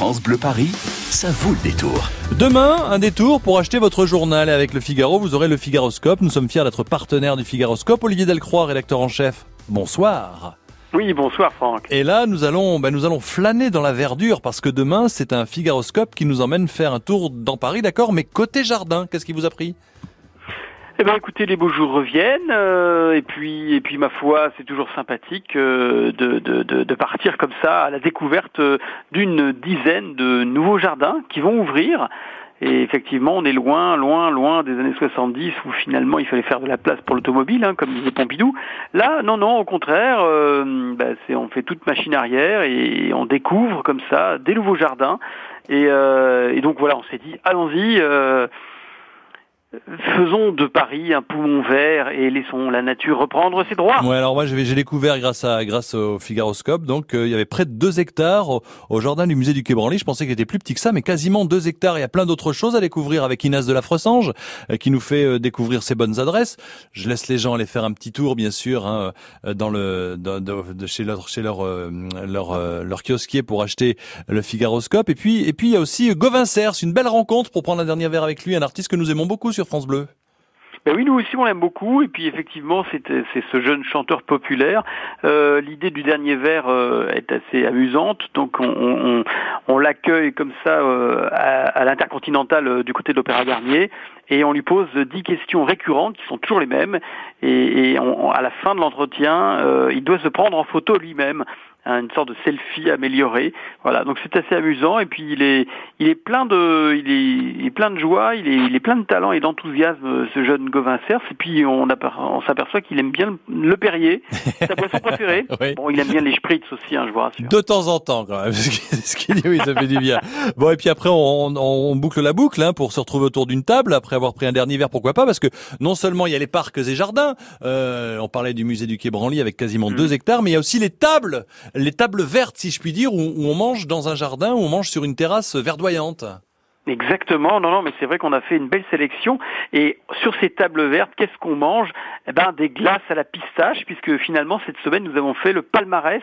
France Bleu Paris, ça vaut le détour. Demain, un détour pour acheter votre journal. Et avec le Figaro, vous aurez le Figaroscope. Nous sommes fiers d'être partenaire du Figaroscope. Olivier Delcroix, rédacteur en chef. Bonsoir. Oui, bonsoir Franck. Et là, nous allons, ben, nous allons flâner dans la verdure parce que demain, c'est un Figaroscope qui nous emmène faire un tour dans Paris, d'accord? Mais côté jardin, qu'est-ce qui vous a pris? Eh ben écoutez, les beaux jours reviennent euh, et puis et puis ma foi, c'est toujours sympathique euh, de, de, de, partir comme ça à la découverte d'une dizaine de nouveaux jardins qui vont ouvrir. Et effectivement, on est loin, loin, loin des années 70 où finalement il fallait faire de la place pour l'automobile, hein, comme disait Pompidou. Là, non, non, au contraire, euh, bah, c'est on fait toute machine arrière et on découvre comme ça des nouveaux jardins. Et, euh, et donc voilà, on s'est dit, allons-y. Faisons de Paris un poumon vert et laissons la nature reprendre ses droits. Ouais, alors moi j'ai découvert grâce à grâce au Figaroscope, donc euh, il y avait près de 2 hectares au, jardin du musée du Quai Branly. Je pensais qu'il était plus petit que ça, mais quasiment 2 hectares. Il y a plein d'autres choses à découvrir avec Inès de la Fressange euh, qui nous fait euh, découvrir ses bonnes adresses. Je laisse les gens aller faire un petit tour, bien sûr, hein, dans le de, chez leur chez leur leur, leur kiosquier pour acheter le Figaroscope. Et puis et puis il y a aussi Gauvin c'est une belle rencontre pour prendre un dernier verre avec lui, un artiste que nous aimons beaucoup France Bleu ben oui, nous aussi on l'aime beaucoup. Et puis effectivement, c'est ce jeune chanteur populaire. Euh, l'idée du dernier vers euh, est assez amusante. Donc on, l'accueille comme ça euh, à, l'intercontinental du côté de l'Opéra Garnier et on lui pose dix questions récurrentes qui sont toujours les mêmes. Et, à la fin de l'entretien, il doit se prendre en photo lui-même une sorte de selfie amélioré. Voilà, donc c'est assez amusant et puis il est il est plein de il est, il est plein de joie, il est, il est plein de talent et d'enthousiasme ce jeune Gauvin Cerf et puis on, on s'aperçoit qu'il aime bien le, Perrier, sa boisson préférée. Bon, il aime bien les spritz aussi, hein, je vous rassure. De temps en temps quand même, ce qu'il dit oui, ça fait du bien. Bon et puis après on, on boucle la boucle hein, pour se retrouver autour d'une table après avoir pris un dernier verre, pourquoi pas Parce que non seulement il y a les parcs et jardins, euh, on parlait du musée du Quai Branly avec quasiment 2 mmh. hectares, mais il y a aussi les tables les tables vertes, si je puis dire, où, on mange dans un jardin, où on mange sur une terrasse verdoyante. Exactement, non, non, mais c'est vrai qu'on a fait une belle sélection. Et sur ces tables vertes, qu'est-ce qu'on mange? Eh ben, des glaces à la pistache, puisque finalement cette semaine nous avons fait le palmarès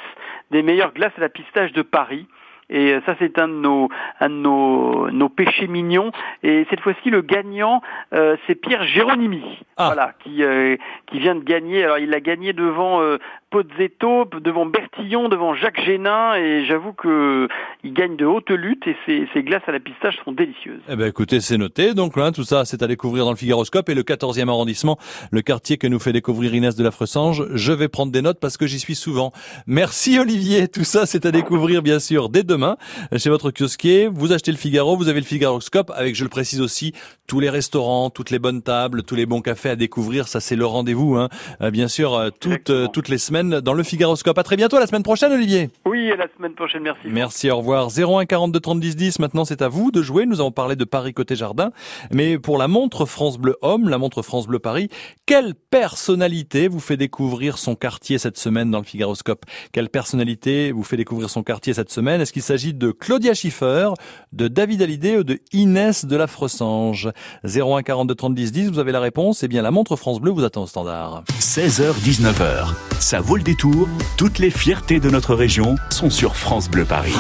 des meilleures glaces à la pistache de Paris. Et ça, c'est un de nos, un de nos, nos péchés mignons. Et cette fois-ci, le gagnant, euh, c'est Pierre Géronimi, ah. voilà, qui, euh, qui vient de gagner. Alors, il a gagné devant euh, Pozzetto, devant Bertillon, devant Jacques Génin, et j'avoue que il gagne de haute lutte et ces, glaces à la pistache sont délicieuses. Eh ben écoutez, c'est noté. Donc là, tout ça, c'est à découvrir dans le Figaroscope et le 14e arrondissement, le quartier que nous fait découvrir Inès de la Fressange. Je vais prendre des notes parce que j'y suis souvent. Merci Olivier. Tout ça, c'est à découvrir bien sûr dès demain chez votre kiosquier. Vous achetez le Figaro, vous avez le Figaroscope avec, je le précise aussi, tous les restaurants, toutes les bonnes tables, tous les bons cafés à découvrir. Ça, c'est le rendez-vous, hein. Euh, bien sûr, euh, toutes, euh, toutes les semaines dans le Figaroscope. À très bientôt, la semaine prochaine, Olivier. Oui, la semaine prochaine, merci. Merci, au revoir. 01 42 30 10 10. Maintenant, c'est à vous de jouer. Nous avons parlé de Paris côté jardin. Mais pour la montre France Bleu Homme, la montre France Bleu Paris, quelle personnalité vous fait découvrir son quartier cette semaine dans le Figaroscope? Quelle personnalité vous fait découvrir son quartier cette semaine? Est-ce qu'il s'agit de Claudia Schiffer, de David Hallyday ou de Inès de la Fressange? 01 42 30 10 10. Vous avez la réponse. Eh bien, la montre France Bleu vous attend au standard. 16h, 19h. Ça vaut le détour. Toutes les fiertés de notre région sont sur France Bleu Paris.